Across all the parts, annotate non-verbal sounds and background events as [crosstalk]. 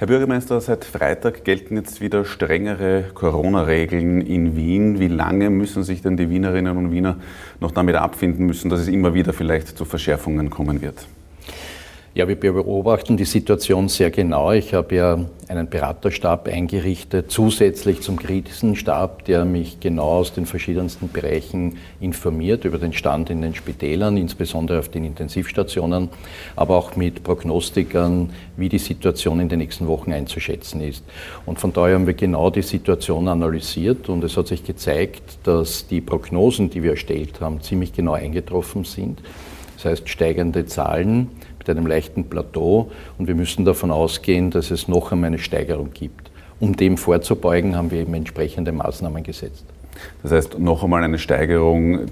Herr Bürgermeister, seit Freitag gelten jetzt wieder strengere Corona-Regeln in Wien. Wie lange müssen sich denn die Wienerinnen und Wiener noch damit abfinden müssen, dass es immer wieder vielleicht zu Verschärfungen kommen wird? Ja, wir beobachten die Situation sehr genau. Ich habe ja einen Beraterstab eingerichtet, zusätzlich zum Krisenstab, der mich genau aus den verschiedensten Bereichen informiert über den Stand in den Spitälern, insbesondere auf den Intensivstationen, aber auch mit Prognostikern, wie die Situation in den nächsten Wochen einzuschätzen ist. Und von daher haben wir genau die Situation analysiert und es hat sich gezeigt, dass die Prognosen, die wir erstellt haben, ziemlich genau eingetroffen sind. Das heißt, steigende Zahlen mit einem leichten Plateau und wir müssen davon ausgehen, dass es noch einmal eine Steigerung gibt. Um dem vorzubeugen, haben wir eben entsprechende Maßnahmen gesetzt. Das heißt, noch einmal eine Steigerung.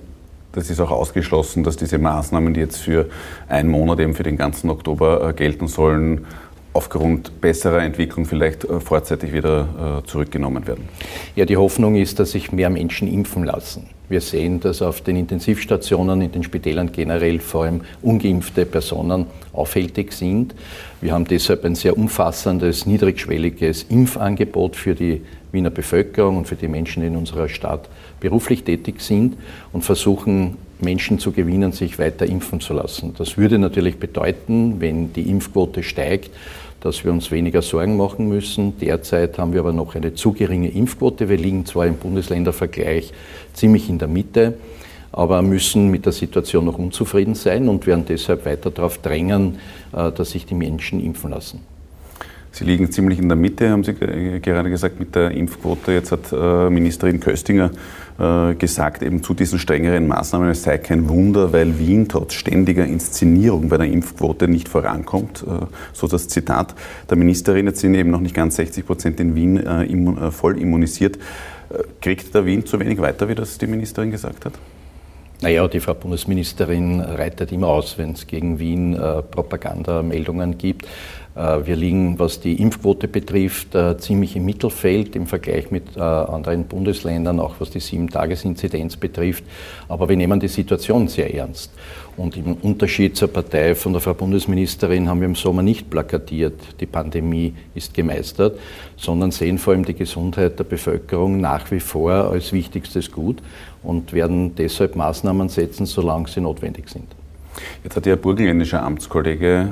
Das ist auch ausgeschlossen, dass diese Maßnahmen, die jetzt für einen Monat, eben für den ganzen Oktober äh, gelten sollen, aufgrund besserer Entwicklung vielleicht äh, vorzeitig wieder äh, zurückgenommen werden? Ja, die Hoffnung ist, dass sich mehr Menschen impfen lassen. Wir sehen, dass auf den Intensivstationen, in den Spitälern generell vor allem ungeimpfte Personen auffällig sind. Wir haben deshalb ein sehr umfassendes, niedrigschwelliges Impfangebot für die Wiener Bevölkerung und für die Menschen, die in unserer Stadt beruflich tätig sind und versuchen, Menschen zu gewinnen, sich weiter impfen zu lassen. Das würde natürlich bedeuten, wenn die Impfquote steigt, dass wir uns weniger Sorgen machen müssen. Derzeit haben wir aber noch eine zu geringe Impfquote. Wir liegen zwar im Bundesländervergleich ziemlich in der Mitte, aber müssen mit der Situation noch unzufrieden sein und werden deshalb weiter darauf drängen, äh, dass sich die Menschen impfen lassen. Sie liegen ziemlich in der Mitte, haben Sie gerade gesagt, mit der Impfquote. Jetzt hat äh, Ministerin Köstinger äh, gesagt, eben zu diesen strengeren Maßnahmen, es sei kein Wunder, weil Wien trotz ständiger Inszenierung bei der Impfquote nicht vorankommt. Äh, so das Zitat der Ministerin. Jetzt sind eben noch nicht ganz 60 Prozent in Wien voll immunisiert. Kriegt der Wien zu wenig weiter, wie das die Ministerin gesagt hat? Naja, die Frau Bundesministerin reitet immer aus, wenn es gegen Wien äh, Propagandameldungen gibt. Äh, wir liegen, was die Impfquote betrifft, äh, ziemlich im Mittelfeld im Vergleich mit äh, anderen Bundesländern, auch was die Sieben-Tages-Inzidenz betrifft. Aber wir nehmen die Situation sehr ernst. Und im Unterschied zur Partei von der Frau Bundesministerin haben wir im Sommer nicht plakatiert, die Pandemie ist gemeistert, sondern sehen vor allem die Gesundheit der Bevölkerung nach wie vor als wichtigstes Gut und werden deshalb Maßnahmen setzen, solange sie notwendig sind. Jetzt hat Ihr burgenländischer Amtskollege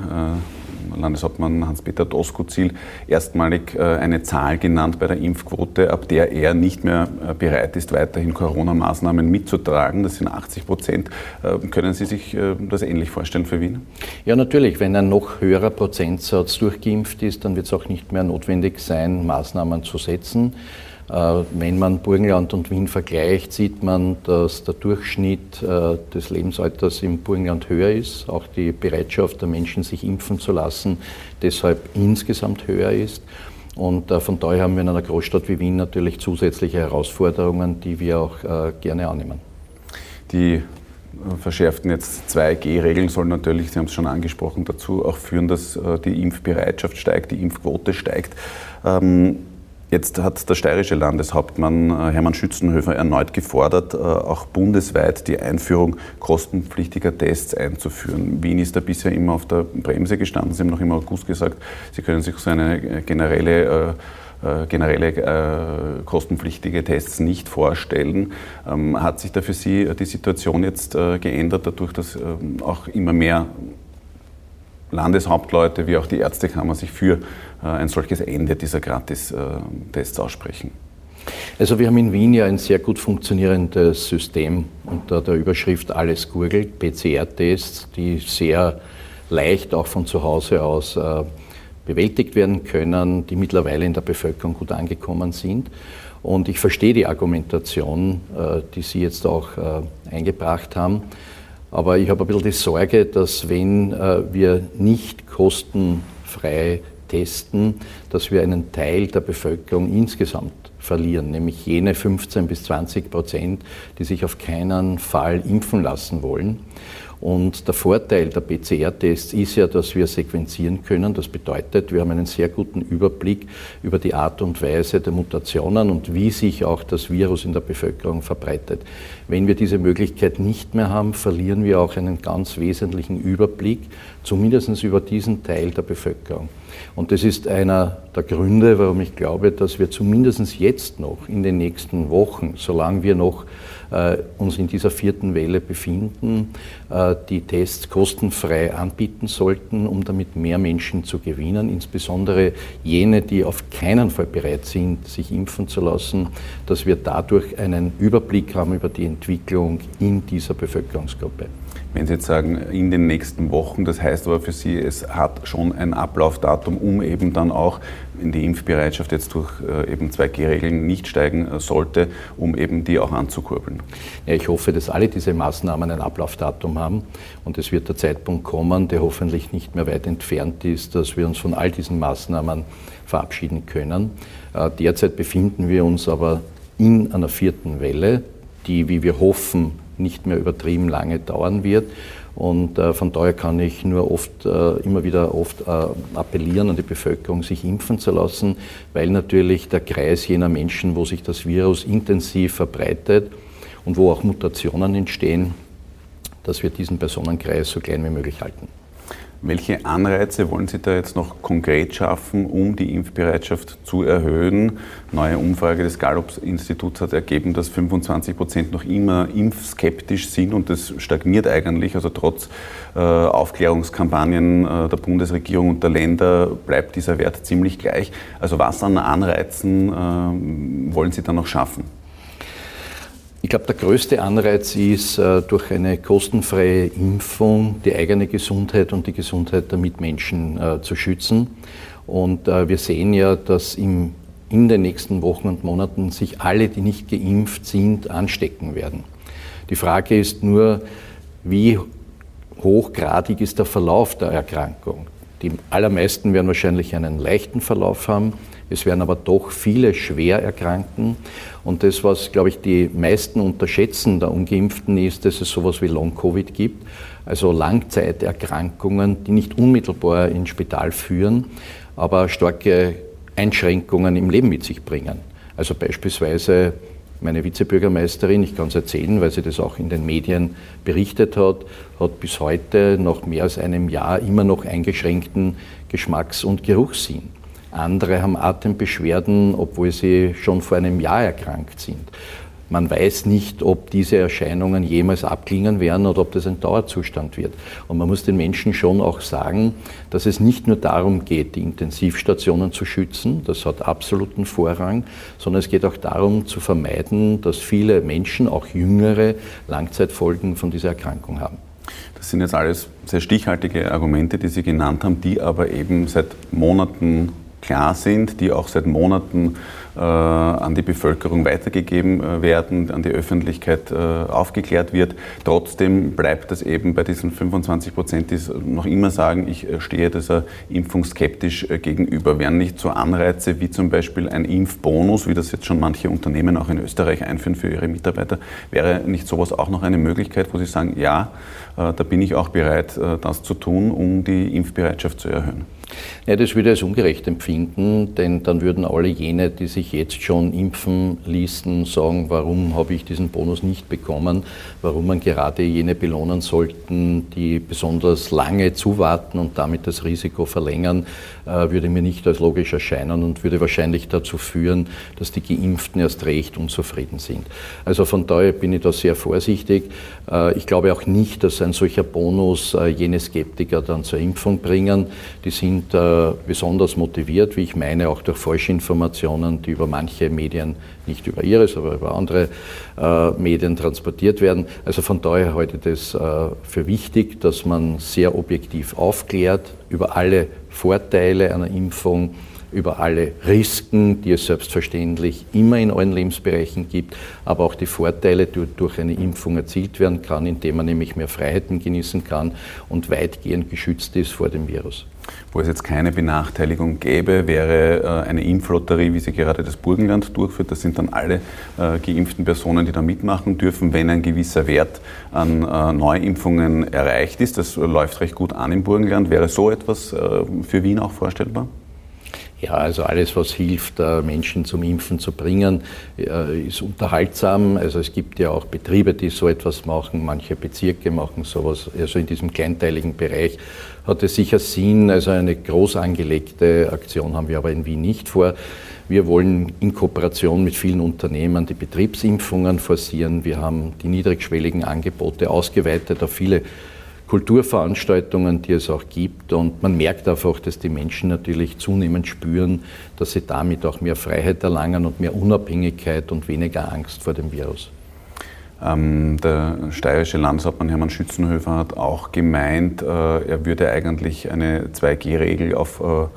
Landeshauptmann Hans-Peter Doskozil erstmalig äh, eine Zahl genannt bei der Impfquote, ab der er nicht mehr äh, bereit ist, weiterhin Corona-Maßnahmen mitzutragen. Das sind 80 Prozent. Äh, können Sie sich das ähnlich vorstellen für Wien? Ja, natürlich. Wenn ein noch höherer Prozentsatz durchgeimpft ist, dann wird es auch nicht mehr notwendig sein, Maßnahmen zu setzen. Äh, wenn man Burgenland und Wien vergleicht, sieht man, dass der Durchschnitt äh, des Lebensalters im Burgenland höher ist, auch die Bereitschaft der Menschen, sich impfen zu lassen, deshalb insgesamt höher ist. Und äh, von daher haben wir in einer Großstadt wie Wien natürlich zusätzliche Herausforderungen, die wir auch gerne annehmen. Die verschärften jetzt 2G-Regeln sollen natürlich, Sie haben es schon angesprochen, dazu auch führen, dass die Impfbereitschaft steigt, die Impfquote steigt. Ähm, Jetzt hat der steirische Landeshauptmann äh, Hermann Schützenhöfer erneut gefordert, äh, auch bundesweit die Einführung kostenpflichtiger Tests einzuführen. Wien ist da bisher immer auf der Bremse gestanden. Sie haben noch im August gesagt, Sie können sich so eine generelle äh, generelle äh, kostenpflichtige Tests nicht vorstellen. Ähm, hat sich da für Sie die Situation jetzt äh, geändert, dadurch, dass ähm, auch immer mehr Landeshauptleute wie auch die Ärztekammer sich für äh, ein solches Ende dieser Gratis-Tests aussprechen? Also wir haben in Wien ja ein sehr gut funktionierendes System unter der Überschrift Alles gurgelt, PCR-Tests, die sehr leicht auch von zu Hause aus äh, bewältigt werden können, die mittlerweile in der Bevölkerung gut angekommen sind. Und ich verstehe die Argumentation, äh, die Sie jetzt auch eingebracht haben. Aber ich habe ein bisschen die Sorge, dass wenn wir nicht kostenfrei testen, dass wir einen Teil der Bevölkerung insgesamt verlieren, nämlich jene 15 bis 20 Prozent, die sich auf keinen Fall impfen lassen wollen. Und der Vorteil der PCR-Tests ist ja, dass wir sequenzieren können. Das bedeutet, wir haben einen sehr guten Überblick über die Art und Weise der Mutationen und wie sich auch das Virus in der Bevölkerung verbreitet. Wenn wir diese Möglichkeit nicht mehr haben, verlieren wir auch einen ganz wesentlichen Überblick, zumindest über diesen Teil der Bevölkerung. Und das ist einer der Gründe, warum ich glaube, dass wir zumindest jetzt noch in den nächsten Wochen, solange wir noch uns in dieser vierten Welle befinden, äh, die Tests kostenfrei anbieten sollten, um damit mehr Menschen zu gewinnen, insbesondere jene, die auf keinen Fall bereit sind, sich impfen zu lassen, dass wir dadurch einen Überblick haben über die Entwicklung in dieser Bevölkerungsgruppe. Wenn Sie jetzt sagen, in den nächsten Wochen, das heißt aber für Sie, es hat schon ein Ablaufdatum, um eben dann auch, wenn die Impfbereitschaft jetzt durch äh, eben 2G-Regeln nicht steigen äh, sollte, um eben die auch anzukurbeln. Ja, ich hoffe, dass alle diese Maßnahmen ein Ablaufdatum haben und es wird der Zeitpunkt kommen, der hoffentlich nicht mehr weit entfernt ist, dass wir uns von all diesen Maßnahmen verabschieden können. Äh, derzeit befinden wir uns aber in einer vierten Welle, die, wie wir hoffen, nicht mehr übertrieben lange dauern wird. Und äh, von daher kann ich nur oft, äh, immer wieder oft äh, appellieren an die Bevölkerung, sich impfen zu lassen, weil natürlich der Kreis jener Menschen, wo sich das Virus intensiv verbreitet und wo auch Mutationen entstehen, dass wir diesen Personenkreis so klein wie möglich halten. Welche Anreize wollen Sie da jetzt noch konkret schaffen, um die Impfbereitschaft zu erhöhen? Neue Umfrage des Gallup-Instituts hat ergeben, dass 25 Prozent noch immer impfskeptisch sind und das stagniert eigentlich. Also trotz äh, Aufklärungskampagnen äh, der Bundesregierung und der Länder bleibt dieser Wert ziemlich gleich. Also was an Anreizen äh, wollen Sie da noch schaffen? Ich glaube, der größte Anreiz ist, äh, durch eine kostenfreie Impfung die eigene Gesundheit und die Gesundheit der Mitmenschen äh, zu schützen. Und äh, wir sehen ja, dass in den nächsten Wochen und Monaten sich alle, die nicht geimpft sind, anstecken werden. Die Frage ist nur, wie hochgradig ist der Verlauf der Erkrankung. Die allermeisten werden wahrscheinlich einen leichten Verlauf haben. Es werden aber doch viele schwer erkranken. Und das, was, glaube ich, die meisten unterschätzen der Ungeimpften, ist, dass es sowas wie Long-Covid gibt, also Langzeiterkrankungen, die nicht unmittelbar ins Spital führen, aber starke Einschränkungen im Leben mit sich bringen. Also beispielsweise meine Vizebürgermeisterin, ich kann es erzählen, weil sie das auch in den Medien berichtet hat, hat bis heute nach mehr als einem Jahr immer noch eingeschränkten Geschmacks- und Geruchssinn. Andere haben Atembeschwerden, obwohl sie schon vor einem Jahr erkrankt sind. Man weiß nicht, ob diese Erscheinungen jemals abklingen werden oder ob das ein Dauerzustand wird. Und man muss den Menschen schon auch sagen, dass es nicht nur darum geht, die Intensivstationen zu schützen, das hat absoluten Vorrang, sondern es geht auch darum zu vermeiden, dass viele Menschen, auch jüngere, Langzeitfolgen von dieser Erkrankung haben. Das sind jetzt alles sehr stichhaltige Argumente, die Sie genannt haben, die aber eben seit Monaten klar sind, die auch seit Monaten äh, an die Bevölkerung weitergegeben äh, werden, an die Öffentlichkeit äh, aufgeklärt wird. Trotzdem bleibt es eben bei diesen 25 Prozent, die noch immer sagen, ich stehe dieser Impfung skeptisch gegenüber. Wären nicht so Anreize wie zum Beispiel ein Impfbonus, wie das jetzt schon manche Unternehmen auch in Österreich einführen für ihre Mitarbeiter, wäre nicht sowas auch noch eine Möglichkeit, wo Sie sagen, ja, da bin ich auch bereit, das zu tun, um die Impfbereitschaft zu erhöhen? Ja, das würde ich als ungerecht empfinden, denn dann würden alle jene, die sich jetzt schon impfen ließen, sagen, warum habe ich diesen Bonus nicht bekommen, warum man gerade jene belohnen sollten, die besonders lange zuwarten und damit das Risiko verlängern, äh, würde mir nicht als logisch erscheinen und würde wahrscheinlich dazu führen, dass die Geimpften erst recht unzufrieden sind. Also von daher bin ich da sehr vorsichtig. Äh, ich glaube auch nicht, dass ein solcher Bonus äh, jene Skeptiker dann zur Impfung bringen. Die sind sind äh, besonders motiviert, wie ich meine, auch durch Falschinformationen, die über manche Medien, nicht über ihres, aber über andere äh, Medien transportiert werden. Also von daher ich das äh, für wichtig, dass man sehr objektiv aufklärt über alle Vorteile einer Impfung über alle Risiken, die es selbstverständlich immer in allen Lebensbereichen gibt, aber auch die Vorteile, die durch eine Impfung erzielt werden kann, indem man nämlich mehr Freiheiten genießen kann und weitgehend geschützt ist vor dem Virus. Wo es jetzt keine Benachteiligung gäbe, wäre äh, eine Impflotterie, wie sie gerade das Burgenland durchführt. Das sind dann alle äh, geimpften Personen, die da mitmachen dürfen, wenn ein gewisser Wert an äh, Neuimpfungen erreicht ist. Das läuft recht gut an im Burgenland. Wäre so etwas für Wien auch vorstellbar? Ja, also alles, was hilft, Menschen zum Impfen zu bringen, äh, ist unterhaltsam. Also es gibt ja auch Betriebe, die so etwas machen, manche Bezirke machen sowas. Also in diesem kleinteiligen Bereich hat es sicher Sinn. Also eine groß angelegte Aktion haben wir aber in Wien nicht vor. Wir wollen in Kooperation mit vielen Unternehmen die Betriebsimpfungen forcieren. Wir haben die niedrigschwelligen Angebote ausgeweitet auf viele Kulturveranstaltungen, die es auch gibt. Und man merkt einfach, dass die Menschen natürlich zunehmend spüren, dass sie damit auch mehr Freiheit erlangen und mehr Unabhängigkeit und weniger Angst vor dem Virus. Ähm, der steirische Landeshauptmann Hermann Schützenhöfer hat auch gemeint, äh, er würde eigentlich eine 2G-Regel auf äh,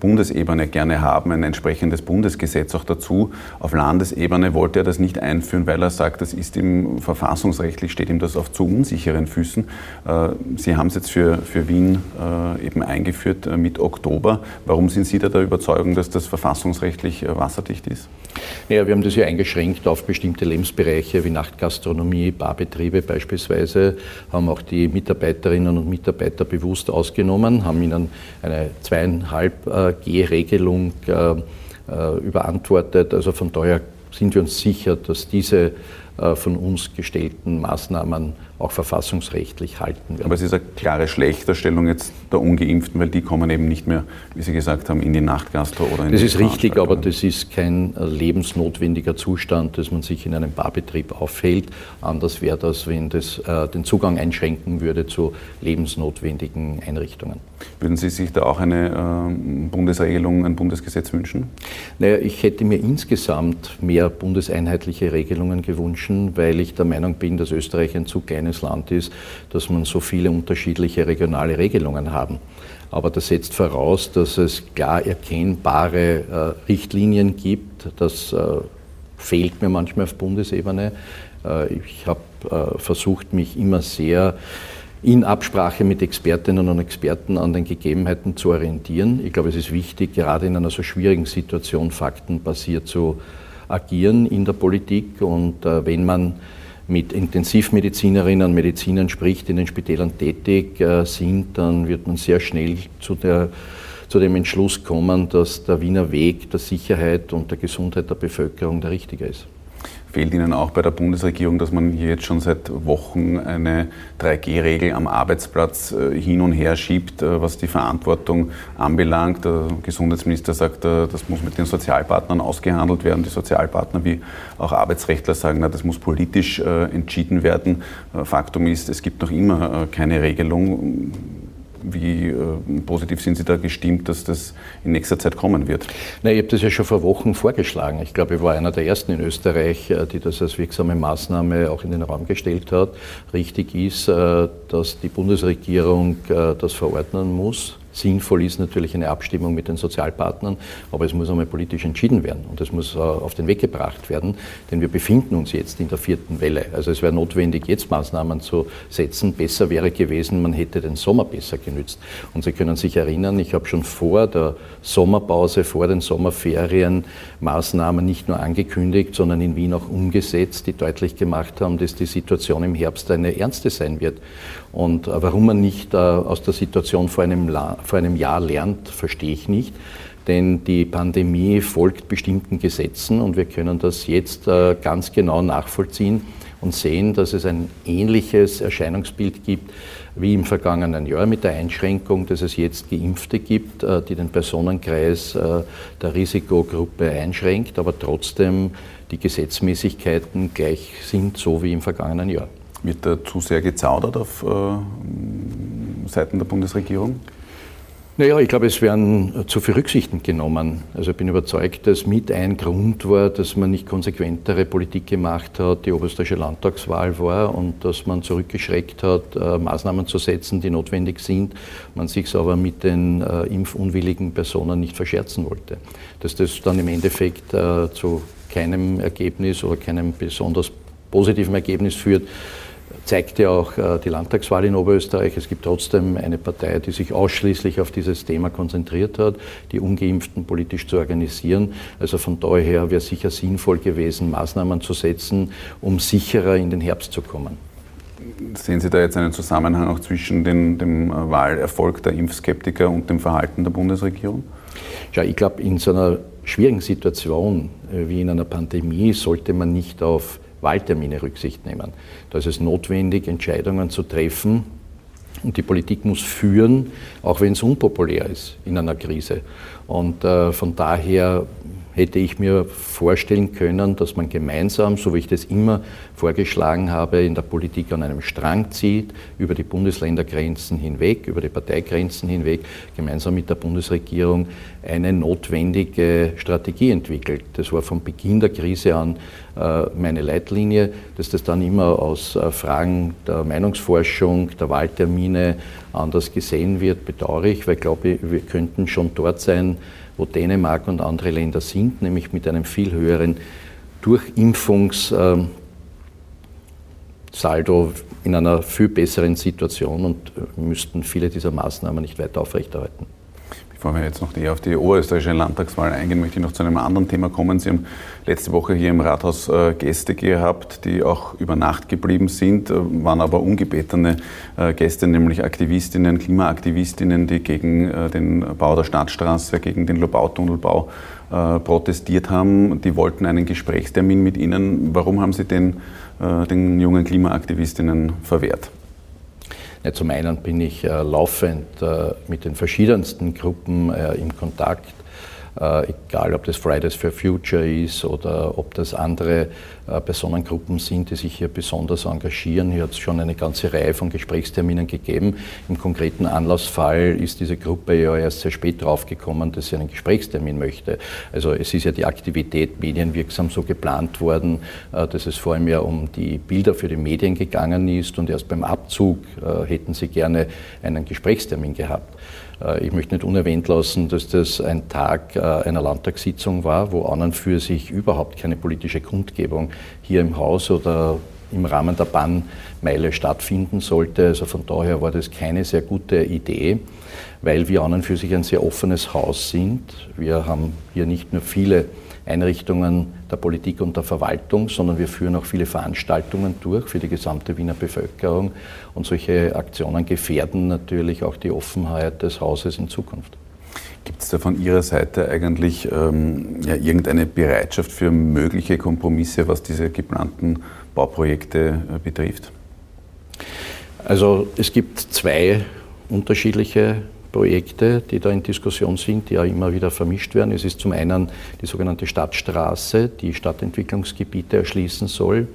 Bundesebene gerne haben, ein entsprechendes Bundesgesetz auch dazu. Auf Landesebene wollte er das nicht einführen, weil er sagt, das ist ihm verfassungsrechtlich, steht ihm das auf zu unsicheren Füßen. Äh, Sie haben es jetzt für, für Wien äh, eben eingeführt äh, mit Oktober. Warum sind Sie da der Überzeugung, dass das verfassungsrechtlich wasserdicht ist? Ja, wir haben das ja eingeschränkt auf bestimmte Lebensbereiche wie Nachtgastronomie, Barbetriebe beispielsweise, haben auch die Mitarbeiterinnen und Mitarbeiter bewusst ausgenommen, haben ihnen eine zweieinhalb G-Regelung äh, äh, überantwortet. Also von daher sind wir uns sicher, dass diese äh, von uns gestellten Maßnahmen auch verfassungsrechtlich halten werden. Aber es ist eine klare Schlechterstellung jetzt der Ungeimpften, weil die kommen eben nicht mehr, wie Sie gesagt haben, in die Nachtgastro oder in Das ist richtig, aber das ist kein lebensnotwendiger Zustand, dass man sich in einem Barbetrieb aufhält. Anders wäre das, wenn das äh, den Zugang einschränken würde zu lebensnotwendigen Einrichtungen. Würden Sie sich da auch eine äh, Bundesregelung, ein Bundesgesetz wünschen? Naja, ich hätte mir insgesamt mehr bundeseinheitliche Regelungen gewünscht, weil ich der Meinung bin, dass Österreich ein zu kleines Land ist, dass man so viele unterschiedliche regionale Regelungen haben. Aber das setzt voraus, dass es klar erkennbare äh, Richtlinien gibt. Das äh, fehlt mir manchmal auf Bundesebene. Äh, ich habe äh, versucht, mich immer sehr in Absprache mit Expertinnen und Experten an den Gegebenheiten zu orientieren. Ich glaube, es ist wichtig, gerade in einer so schwierigen Situation faktenbasiert zu agieren in der Politik. Und äh, wenn man mit Intensivmedizinerinnen und Medizinern spricht, in den Spitälern tätig äh, sind, dann wird man sehr schnell zu, der, zu dem Entschluss kommen, dass der Wiener Weg der Sicherheit und der Gesundheit der Bevölkerung der richtige ist. Fehlt Ihnen auch bei der Bundesregierung, dass man hier jetzt schon seit Wochen eine 3G-Regel am Arbeitsplatz äh, hin und her schiebt, äh, was die Verantwortung anbelangt? Der Gesundheitsminister sagt, äh, das muss mit den Sozialpartnern ausgehandelt werden. Die Sozialpartner wie auch Arbeitsrechtler sagen, das muss politisch entschieden werden. Faktum ist, es gibt noch immer keine Regelung wie äh, positiv sind Sie da gestimmt, dass das in nächster Zeit kommen wird? Na, ich habe das ja schon vor Wochen vorgeschlagen. Ich glaube, ich war einer der ersten in Österreich, äh, die das als wirksame Maßnahme auch in den Raum gestellt hat. Richtig ist, äh, dass die Bundesregierung das verordnen muss Sinnvoll ist natürlich eine Abstimmung mit den Sozialpartnern, aber es muss einmal politisch entschieden werden und es muss äh, auf den Weg gebracht werden, denn wir befinden uns jetzt in der vierten Welle. Also es wäre notwendig, jetzt Maßnahmen zu setzen. Besser wäre gewesen, man hätte den Sommer besser genützt. Und Sie können sich erinnern, ich habe schon vor der Sommerpause, vor den Sommerferien Maßnahmen nicht nur angekündigt, sondern in Wien auch umgesetzt, die deutlich gemacht haben, dass die Situation im Herbst eine ernste sein wird. Und äh, warum man nicht äh, aus der Situation vor einem, vor einem Jahr lernt, verstehe ich nicht. Denn die Pandemie folgt bestimmten Gesetzen und wir können das jetzt äh, ganz genau nachvollziehen und sehen, dass es ein ähnliches Erscheinungsbild gibt wie im vergangenen Jahr mit der Einschränkung, dass es jetzt Geimpfte gibt, die den Personenkreis der Risikogruppe einschränkt, aber trotzdem die Gesetzmäßigkeiten gleich sind, so wie im vergangenen Jahr. Wird da zu sehr gezaudert auf äh, Seiten der Bundesregierung? Naja, ich glaube, es werden zu viel Rücksichten genommen. Also ich bin überzeugt, dass mit ein Grund war, dass man nicht konsequentere Politik gemacht hat, die oberösterreichische Landtagswahl war und dass man zurückgeschreckt hat, äh, Maßnahmen zu setzen, die notwendig sind, man sich aber mit den äh, impfunwilligen Personen nicht verscherzen wollte. Dass das dann im Endeffekt äh, zu keinem Ergebnis oder keinem besonders positiven Ergebnis führt, zeigt ja auch äh, die Landtagswahl in Oberösterreich. Es gibt trotzdem eine Partei, die sich ausschließlich auf dieses Thema konzentriert hat, die Ungeimpften politisch zu organisieren. Also von daher wäre sicher sinnvoll gewesen, Maßnahmen zu setzen, um sicherer in den Herbst zu kommen. Sehen Sie da jetzt einen Zusammenhang auch zwischen den, dem Wahlerfolg der Impfskeptiker und dem Verhalten der Bundesregierung? Ja, ich glaube, in so einer schwierigen Situation äh, wie in einer Pandemie sollte man nicht auf Wahltermine Rücksicht nehmen. Da ist es notwendig, Entscheidungen zu treffen, und die Politik muss führen, auch wenn es unpopulär ist in einer Krise. Und äh, von daher hätte ich mir vorstellen können, dass man gemeinsam, so wie ich das immer vorgeschlagen habe, in der Politik an einem Strang zieht, über die Bundesländergrenzen hinweg, über die Parteigrenzen hinweg, gemeinsam mit der Bundesregierung eine notwendige Strategie entwickelt. Das war von Beginn der Krise an meine Leitlinie, dass das dann immer aus äh, Fragen der Meinungsforschung, der Wahltermine anders gesehen wird, bedauere ich, weil ich glaube, wir könnten schon dort sein, wo Dänemark und andere Länder sind, nämlich mit einem viel höheren Durchimpfungssaldo in einer viel besseren Situation und müssten viele dieser Maßnahmen nicht weiter aufrechterhalten. Bevor wir jetzt noch eher auf die oberösterreichische Landtagswahl eingehen, möchte ich noch zu einem anderen Thema kommen. Sie haben letzte Woche hier im Rathaus äh, Gäste gehabt, die auch über Nacht geblieben sind, äh, waren aber ungebetene äh, Gäste, nämlich Aktivistinnen, Klimaaktivistinnen, die gegen den Bau der Stadtstraße, gegen den Lobautunnelbau protestiert haben. Die wollten einen Gesprächstermin mit Ihnen. Warum haben Sie den, den jungen Klimaaktivistinnen verwehrt? Zum einen bin ich äh, laufend äh, mit den verschiedensten Gruppen äh, im Kontakt egal ob das Fridays for Future ist oder ob das andere äh, Personengruppen sind, die sich hier besonders engagieren. Hier hat es schon eine ganze Reihe von Gesprächsterminen gegeben. Im konkreten Anlassfall ist diese Gruppe ja erst sehr spät draufgekommen, dass sie einen Gesprächstermin möchte. Also es ist ja die Aktivität medienwirksam so geplant worden, äh, dass es vor allem ja um die Bilder für die Medien gegangen ist und erst beim Abzug hätten sie gerne einen Gesprächstermin gehabt. Äh, ich möchte nicht unerwähnt lassen, dass das ein Tag äh, einer Landtagssitzung war, wo an und für sich überhaupt keine politische Kundgebung hier im Haus oder im Rahmen der Bannmeile stattfinden sollte. Also von daher war das keine sehr gute Idee, weil wir an und für sich ein sehr offenes Haus sind. Wir haben hier nicht nur viele Einrichtungen der Politik und der Verwaltung, sondern wir führen auch viele Veranstaltungen durch für die gesamte Wiener Bevölkerung. Und solche Aktionen gefährden natürlich auch die Offenheit des Hauses in Zukunft. Gibt es da von Ihrer Seite eigentlich ähm, ja, irgendeine Bereitschaft für mögliche Kompromisse, was diese geplanten Bauprojekte äh, betrifft? Also es gibt zwei unterschiedliche Projekte, die da in Diskussion sind, die ja immer wieder vermischt werden. Es ist zum einen die sogenannte Stadtstraße, die Stadtentwicklungsgebiete erschließen soll.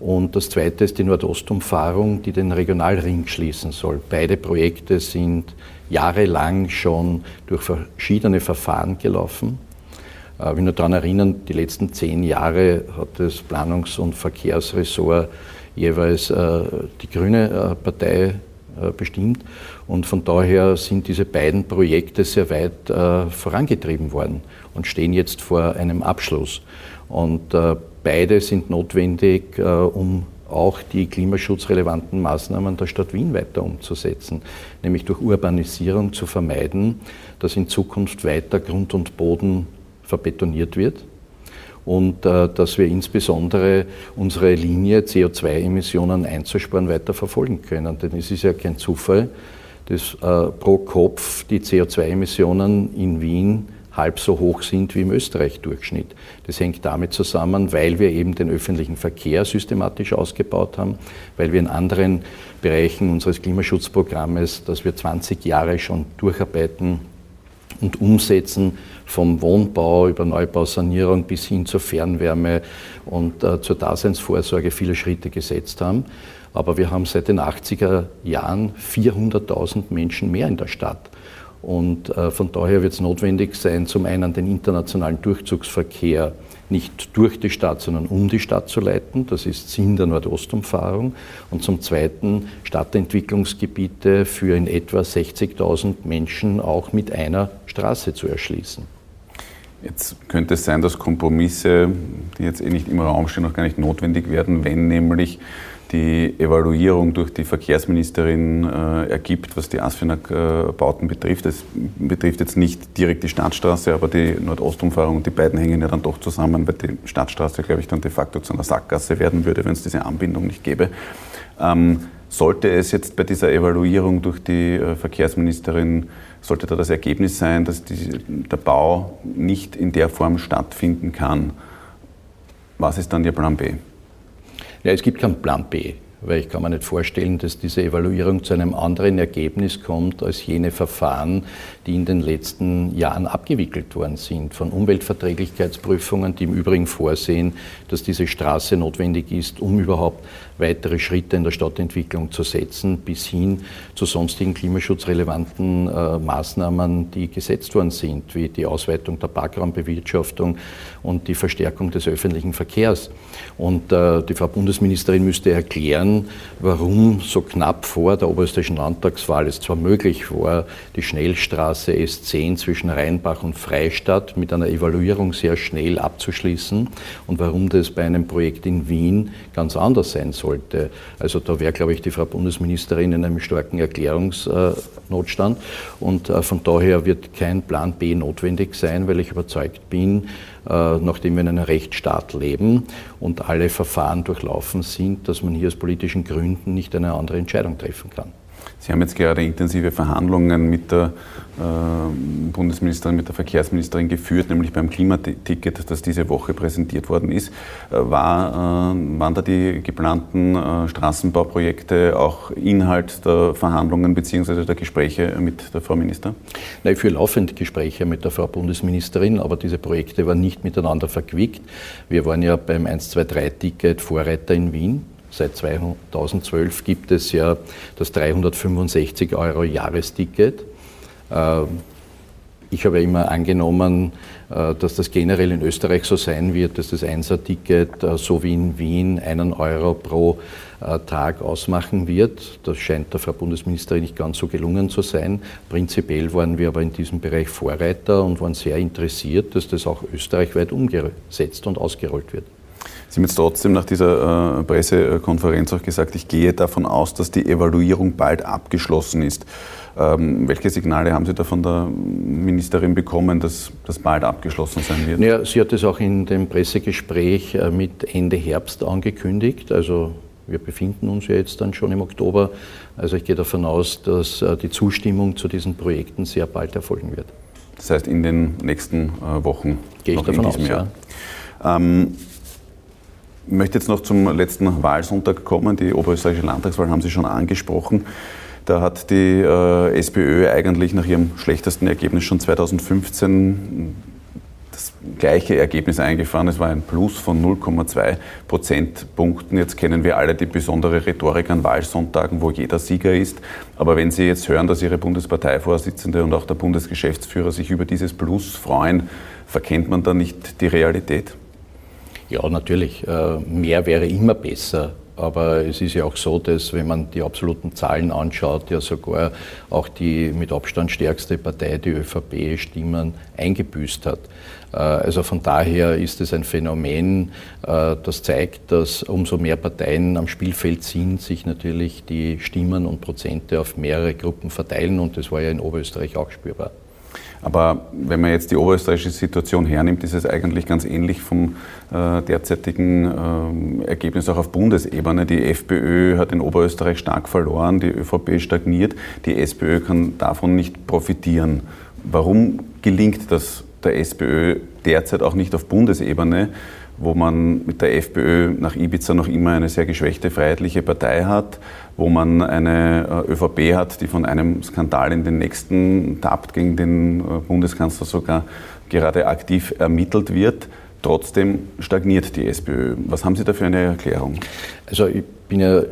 Und das zweite ist die Nordostumfahrung, die den Regionalring schließen soll. Beide Projekte sind jahrelang schon durch verschiedene Verfahren gelaufen. Ich will nur daran erinnern, die letzten zehn Jahre hat das Planungs- und Verkehrsressort jeweils äh, die Grüne äh, Partei äh, bestimmt. Und von daher sind diese beiden Projekte sehr weit äh, vorangetrieben worden und stehen jetzt vor einem Abschluss. Und äh, beide sind notwendig, äh, um auch die klimaschutzrelevanten Maßnahmen der Stadt Wien weiter umzusetzen, nämlich durch Urbanisierung zu vermeiden, dass in Zukunft weiter Grund und Boden verbetoniert wird und äh, dass wir insbesondere unsere Linie CO2-Emissionen einzusparen weiter verfolgen können. Denn es ist ja kein Zufall, dass äh, pro Kopf die CO2-Emissionen in Wien halb so hoch sind wie im Österreich-Durchschnitt. Das hängt damit zusammen, weil wir eben den öffentlichen Verkehr systematisch ausgebaut haben, weil wir in anderen Bereichen unseres Klimaschutzprogrammes, das wir 20 Jahre schon durcharbeiten, und umsetzen, vom Wohnbau über Neubau, Sanierung bis hin zur Fernwärme und äh, zur Daseinsvorsorge viele Schritte gesetzt haben. Aber wir haben seit den 80er Jahren 400.000 Menschen mehr in der Stadt. Und äh, von daher wird es notwendig sein, zum einen den internationalen Durchzugsverkehr nicht durch die Stadt, sondern um die Stadt zu leiten. Das ist Sinn der Nordostumfahrung. Und zum Zweiten Stadtentwicklungsgebiete für in etwa 60.000 Menschen auch mit einer Straße zu erschließen. Jetzt könnte es sein, dass Kompromisse, die jetzt eh nicht im Raum stehen, noch gar nicht notwendig werden, wenn nämlich die Evaluierung durch die Verkehrsministerin äh, ergibt, was die Asfinag-Bauten betrifft. Es betrifft jetzt nicht direkt die Stadtstraße, aber die Nordostumfahrung und die beiden hängen ja dann doch zusammen, weil die Stadtstraße, glaube ich, dann de facto zu einer Sackgasse werden würde, wenn es diese Anbindung nicht gäbe. Ähm, Sollte es jetzt bei dieser Evaluierung durch die äh, Verkehrsministerin, sollte da das Ergebnis sein, dass die, der Bau nicht in der Form stattfinden kann, was ist dann Ihr Plan B? Ja, es gibt keinen Plan B weil ich kann mir nicht vorstellen, dass diese Evaluierung zu einem anderen Ergebnis kommt als jene Verfahren, die in den letzten Jahren abgewickelt worden sind, von Umweltverträglichkeitsprüfungen, die im Übrigen vorsehen, dass diese Straße notwendig ist, um überhaupt weitere Schritte in der Stadtentwicklung zu setzen, bis hin zu sonstigen klimaschutzrelevanten äh, Maßnahmen, die gesetzt worden sind, wie die Ausweitung der Parkraumbewirtschaftung und die Verstärkung des öffentlichen Verkehrs. Und äh, die Frau Bundesministerin müsste erklären, warum so knapp vor der oberösterreichischen Landtagswahl es zwar möglich war, die Schnellstraße S10 zwischen Rheinbach und Freistadt mit einer Evaluierung sehr schnell abzuschließen und warum das bei einem Projekt in Wien ganz anders sein sollte. Also da wäre, glaube ich, die Frau Bundesministerin in einem starken Erklärungsnotstand und äh, von daher wird kein Plan B notwendig sein, weil ich überzeugt bin, äh, nachdem wir in einem Rechtsstaat leben und alle Verfahren durchlaufen sind, dass man hier aus politischen Gründen nicht eine andere Entscheidung treffen kann. Sie haben jetzt gerade intensive Verhandlungen mit der äh, Bundesministerin, mit der Verkehrsministerin geführt, nämlich beim Klimaticket, das diese Woche präsentiert worden ist. Äh, war, äh, waren da die geplanten äh, Straßenbauprojekte auch Inhalt der Verhandlungen bzw. der Gespräche mit der Frau Minister? Nein, ich führe laufend Gespräche mit der Frau Bundesministerin, aber diese Projekte waren nicht miteinander verquickt. Wir waren ja beim 123-Ticket Vorreiter in Wien. Seit 2012 gibt es ja das 365 Euro Jahresticket. Ähm, ich habe immer angenommen, äh, dass das generell in Österreich so sein wird, dass das Einser-Ticket äh, so wie in Wien einen Euro pro äh, Tag ausmachen wird. Das scheint der Frau Bundesministerin nicht ganz so gelungen zu sein. Prinzipiell waren wir aber in diesem Bereich Vorreiter und waren sehr interessiert, dass das auch österreichweit umgesetzt und ausgerollt wird. Sie haben jetzt trotzdem nach dieser äh, Pressekonferenz auch gesagt, ich gehe davon aus, dass die Evaluierung bald abgeschlossen ist. Ähm, welche Signale haben Sie da von der Ministerin bekommen, dass das bald abgeschlossen sein wird? Ja, sie hat es auch in dem Pressegespräch äh, mit Ende Herbst angekündigt. Also wir befinden uns ja jetzt dann schon im Oktober. Also ich gehe davon aus, dass äh, die Zustimmung zu diesen Projekten sehr bald erfolgen wird. Das heißt in den nächsten äh, Wochen. Gehe ich davon aus, Jahr. ja. Ähm, ich möchte jetzt noch zum letzten Wahlsonntag kommen. Die oberösterreichische Landtagswahl haben Sie schon angesprochen. Da hat die äh, SPÖ eigentlich nach ihrem schlechtesten Ergebnis schon 2015 das gleiche Ergebnis eingefahren. Es war ein Plus von 0,2 Prozentpunkten. Jetzt kennen wir alle die besondere Rhetorik an Wahlsonntagen, wo jeder Sieger ist. Aber wenn Sie jetzt hören, dass Ihre Bundesparteivorsitzende und auch der Bundesgeschäftsführer sich über dieses Plus freuen, verkennt man da nicht die Realität? Ja, natürlich. Äh, mehr wäre immer besser. Aber es ist ja auch so, dass wenn man die absoluten Zahlen anschaut, ja sogar auch die mit Abstand stärkste Partei, die ÖVP, Stimmen eingebüßt hat. Äh, also von daher ist es ein Phänomen, äh, das zeigt, dass umso mehr Parteien am Spielfeld sind, sich natürlich die Stimmen und Prozente auf mehrere Gruppen verteilen und das war ja in Oberösterreich auch spürbar. Aber wenn man jetzt die oberösterreichische Situation hernimmt, ist es eigentlich ganz ähnlich vom äh, derzeitigen äh, Ergebnis auch auf Bundesebene. Die FPÖ hat in Oberösterreich stark verloren, die ÖVP stagniert, die SPÖ kann davon nicht profitieren. Warum gelingt das der SPÖ derzeit auch nicht auf Bundesebene? Wo man mit der FPÖ nach Ibiza noch immer eine sehr geschwächte freiheitliche Partei hat, wo man eine äh, ÖVP hat, die von einem Skandal in den nächsten tappt, gegen den äh, Bundeskanzler sogar gerade aktiv ermittelt wird. Trotzdem stagniert die SPÖ. Was haben Sie da für eine Erklärung? Also ich bin ja,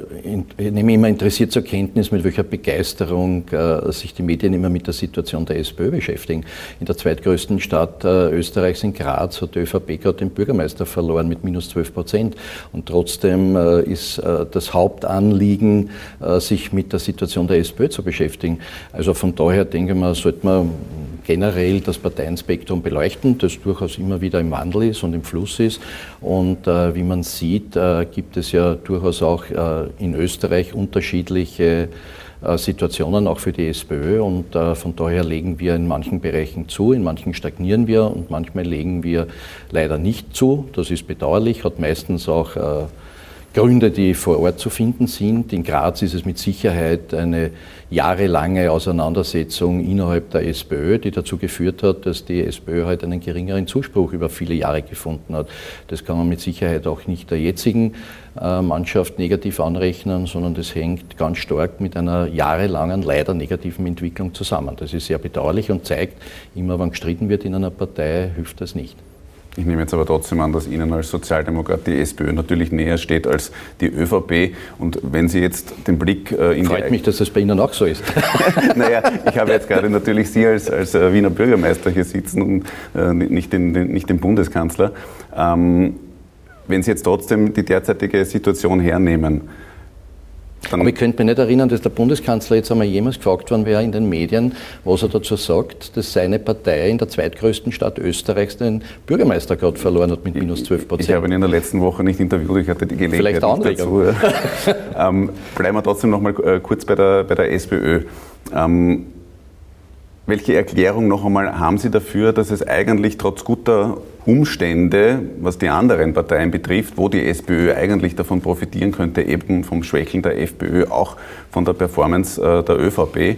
ich nehme immer interessiert zur Kenntnis, mit welcher Begeisterung äh, sich die Medien immer mit der Situation der SPÖ beschäftigen. In der zweitgrößten Stadt äh, Österreichs, in Graz, hat die ÖVP gerade den Bürgermeister verloren mit minus 12 Prozent. Und trotzdem äh, ist äh, das Hauptanliegen, äh, sich mit der Situation der SPÖ zu beschäftigen. Also von daher denke ich mal, sollte man generell das Parteienspektrum beleuchten, das durchaus immer wieder im Wandel ist und im Fluss ist. Und äh, wie man sieht, äh, gibt es ja durchaus auch äh, in Österreich unterschiedliche äh, Situationen auch für die SPÖ und äh, von daher legen wir in manchen Bereichen zu, in manchen stagnieren wir und manchmal legen wir leider nicht zu. Das ist bedauerlich, hat meistens auch Gründe, die vor Ort zu finden sind. In Graz ist es mit Sicherheit eine jahrelange Auseinandersetzung innerhalb der SPÖ, die dazu geführt hat, dass die SPÖ halt einen geringeren Zuspruch über viele Jahre gefunden hat. Das kann man mit Sicherheit auch nicht der jetzigen äh, Mannschaft negativ anrechnen, sondern das hängt ganz stark mit einer jahrelangen, leider negativen Entwicklung zusammen. Das ist sehr bedauerlich und zeigt, immer wenn gestritten wird in einer Partei, hilft das nicht. Ich nehme jetzt aber trotzdem an, dass Ihnen als Sozialdemokrat die SPÖ natürlich näher steht als die ÖVP. Und wenn Sie jetzt den Blick äh, in Freut die mich, dass das bei Ihnen auch so ist. [laughs] naja, ich habe jetzt gerade natürlich Sie als, als äh, Wiener Bürgermeister hier sitzen und äh, nicht, den, den, nicht den Bundeskanzler. Ähm, wenn Sie jetzt trotzdem die derzeitige Situation hernehmen, dann Aber ich könnte mich nicht erinnern, dass der Bundeskanzler jetzt einmal jemals gefragt worden wäre in den Medien, was er dazu sagt, dass seine Partei in der zweitgrößten Stadt Österreichs den Bürgermeister gerade verloren hat mit minus 12 Prozent. Ich habe ihn in der letzten Woche nicht interviewt, ich hatte die Gelegenheit Vielleicht dazu. [laughs] ähm, bleiben wir trotzdem noch mal äh, kurz bei der, bei der SPÖ. Ähm, welche Erklärung noch einmal haben Sie dafür, dass es eigentlich trotz guter Umstände, was die anderen Parteien betrifft, wo die SPÖ eigentlich davon profitieren könnte, eben vom Schwächeln der FPÖ, auch von der Performance äh, der ÖVP, äh,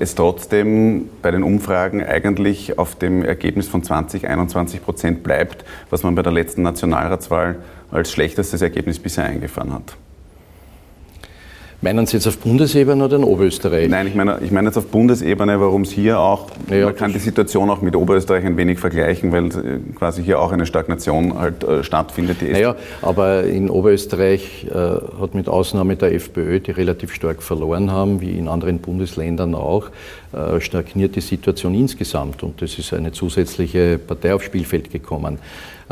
es trotzdem bei den Umfragen eigentlich auf dem Ergebnis von 20, 21 Prozent bleibt, was man bei der letzten Nationalratswahl als schlechtestes Ergebnis bisher eingefahren hat? Meinen Sie jetzt auf Bundesebene oder in Oberösterreich? Nein, ich meine, ich meine jetzt auf Bundesebene, warum es hier auch, ja, man kann die Situation auch mit Oberösterreich ein wenig vergleichen, weil äh, quasi hier auch eine Stagnation halt äh, stattfindet. Die naja, aber in Oberösterreich äh, hat mit Ausnahme der FPÖ, die relativ stark verloren haben, wie in anderen Bundesländern auch, stagniert die Situation insgesamt und es ist eine zusätzliche Partei aufs Spielfeld gekommen.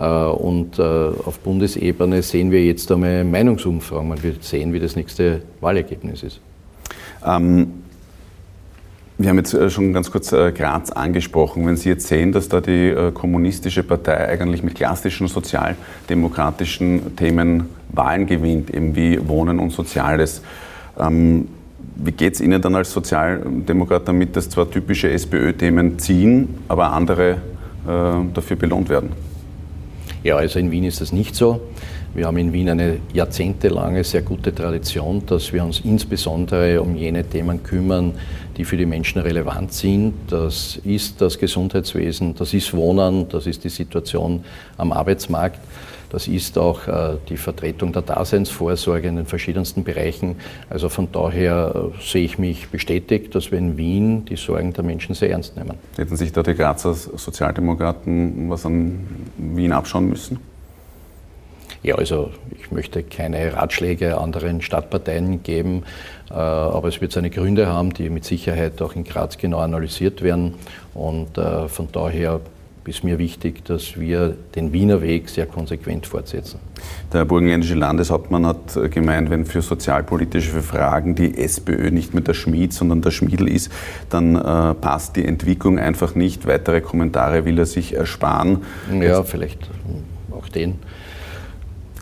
Äh, und äh, auf Bundesebene sehen wir jetzt einmal Meinungsumfragen. Man wird sehen, wie das nächste Wahlergebnis ist. Ähm wir haben jetzt äh, schon ganz kurz Graz angesprochen. Wenn Sie jetzt sehen, dass da die kommunistische Partei eigentlich mit klassischen sozialdemokratischen Themen Wahlen gewinnt, eben wie Wohnen und Soziales, ähm, wie geht es Ihnen dann als Sozialdemokrat damit, dass zwar typische SPÖ-Themen ziehen, aber andere dafür belohnt werden? Ja, also in Wien ist das nicht so. Wir haben in Wien eine jahrzehntelange sehr gute Tradition, dass wir uns insbesondere um jene Themen kümmern, die für die Menschen relevant sind. Das ist das Gesundheitswesen, das ist Wohnen, das ist die Situation am Arbeitsmarkt. Das ist auch äh, die Vertretung der Daseinsvorsorge in den verschiedensten Bereichen. Also von daher äh, sehe ich mich bestätigt, dass wir in Wien die Sorgen der Menschen sehr ernst nehmen. Hätten sich da die Grazer Sozialdemokraten was an Wien abschauen müssen? Ja, also ich möchte keine Ratschläge anderen Stadtparteien geben, äh, aber es wird seine Gründe haben, die mit Sicherheit auch in Graz genau analysiert werden. Und von daher ist mir wichtig, dass wir den Wiener Weg sehr konsequent fortsetzen. Der burgenländische Landeshauptmann hat gemeint, wenn für sozialpolitische Fragen die SPÖ nicht mehr der Schmied, sondern der Schmiedel ist, dann äh, passt die Entwicklung einfach nicht. Weitere Kommentare will er sich ersparen. Ja, vielleicht auch den.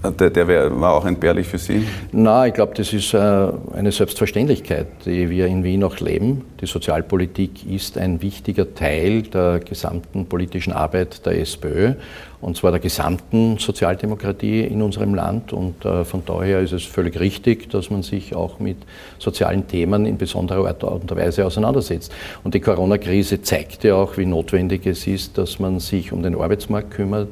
Der, der wär, war auch entbehrlich für Sie? Na, ich glaube, das ist äh, eine Selbstverständlichkeit, die wir in Wien auch leben. Die Sozialpolitik ist ein wichtiger Teil der gesamten politischen Arbeit der SPÖ und zwar der gesamten Sozialdemokratie in unserem Land. Und äh, von daher ist es völlig richtig, dass man sich auch mit sozialen Themen in besonderer Art und Weise auseinandersetzt. Und die Corona-Krise zeigt ja auch, wie notwendig es ist, dass man sich um den Arbeitsmarkt kümmert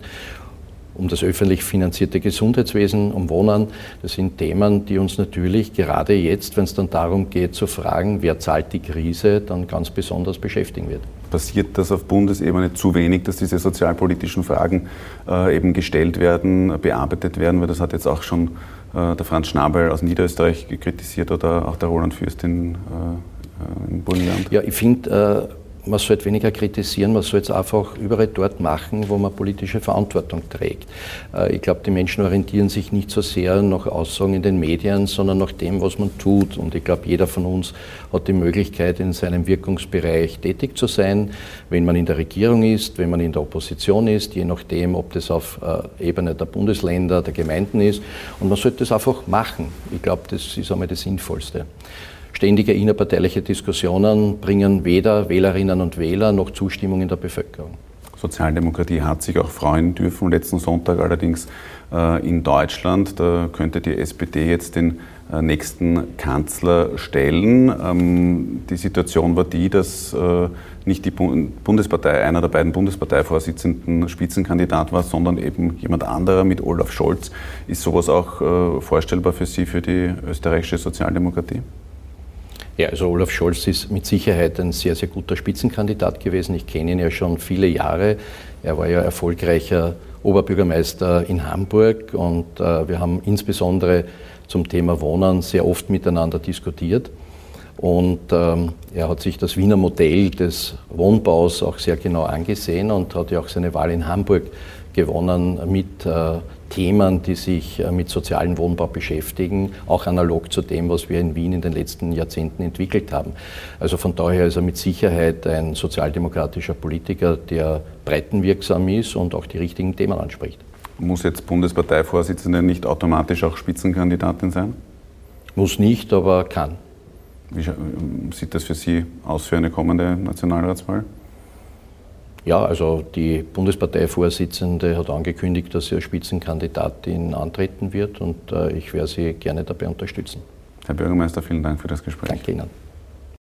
um das öffentlich finanzierte Gesundheitswesen, um Wohnen. Das sind Themen, die uns natürlich gerade jetzt, wenn es dann darum geht zu fragen, wer zahlt die Krise, dann ganz besonders beschäftigen wird. Passiert das auf Bundesebene zu wenig, dass diese sozialpolitischen Fragen äh, eben gestellt werden, bearbeitet werden? Weil das hat jetzt auch schon äh, der Franz Schnabel aus Niederösterreich kritisiert oder auch der Roland Fürst in, äh, äh im Burgenland. Ja, ich finde, äh, man sollte weniger kritisieren, man sollte es einfach überall dort machen, wo man politische Verantwortung trägt. Äh, ich glaube, die Menschen orientieren sich nicht so sehr nach Aussagen in den Medien, sondern nach dem, was man tut. Und ich glaube, jeder von uns hat die Möglichkeit, in seinem Wirkungsbereich tätig zu sein, wenn man in der Regierung ist, wenn man in der Opposition ist, je nachdem, ob das auf äh, Ebene der Bundesländer, der Gemeinden ist. Und man sollte das einfach machen. Ich glaube, das ist einmal das Sinnvollste. Ständige innerparteiliche Diskussionen bringen weder Wählerinnen und Wähler noch Zustimmung in der Bevölkerung. Sozialdemokratie hat sich auch freuen dürfen. Letzten Sonntag allerdings äh, in Deutschland. Da könnte die SPD jetzt den äh, nächsten Kanzler stellen. Ähm, die Situation war die, dass äh, nicht die Bundespartei, einer der beiden Bundesparteivorsitzenden Spitzenkandidat war, sondern eben jemand anderer mit Olaf Scholz. Ist sowas auch vorstellbar für Sie, für die österreichische Sozialdemokratie? Ja, also Olaf Scholz ist mit Sicherheit ein sehr, sehr guter Spitzenkandidat gewesen. Ich kenne ihn ja schon viele Jahre. Er war ja erfolgreicher Oberbürgermeister in Hamburg und äh, wir haben insbesondere zum Thema Wohnen sehr oft miteinander diskutiert. Und ähm, er hat sich das Wiener Modell des Wohnbaus auch sehr genau angesehen und hat ja auch seine Wahl in Hamburg gewonnen mit äh, Themen, die sich äh, mit sozialem Wohnbau beschäftigen, auch analog zu dem, was wir in Wien in den letzten Jahrzehnten entwickelt haben. Also von daher ist er mit Sicherheit ein sozialdemokratischer Politiker, der breitenwirksam ist und auch die richtigen Themen anspricht. Muss jetzt Bundesparteivorsitzende nicht automatisch auch Spitzenkandidatin sein? Muss nicht, aber kann. Wie sieht das für Sie aus für eine kommende Nationalratswahl? Ja, also die Bundesparteivorsitzende hat angekündigt, dass sie als Spitzenkandidatin antreten wird und äh, ich werde sie gerne dabei unterstützen. Herr Bürgermeister, vielen Dank für das Gespräch. Danke Ihnen.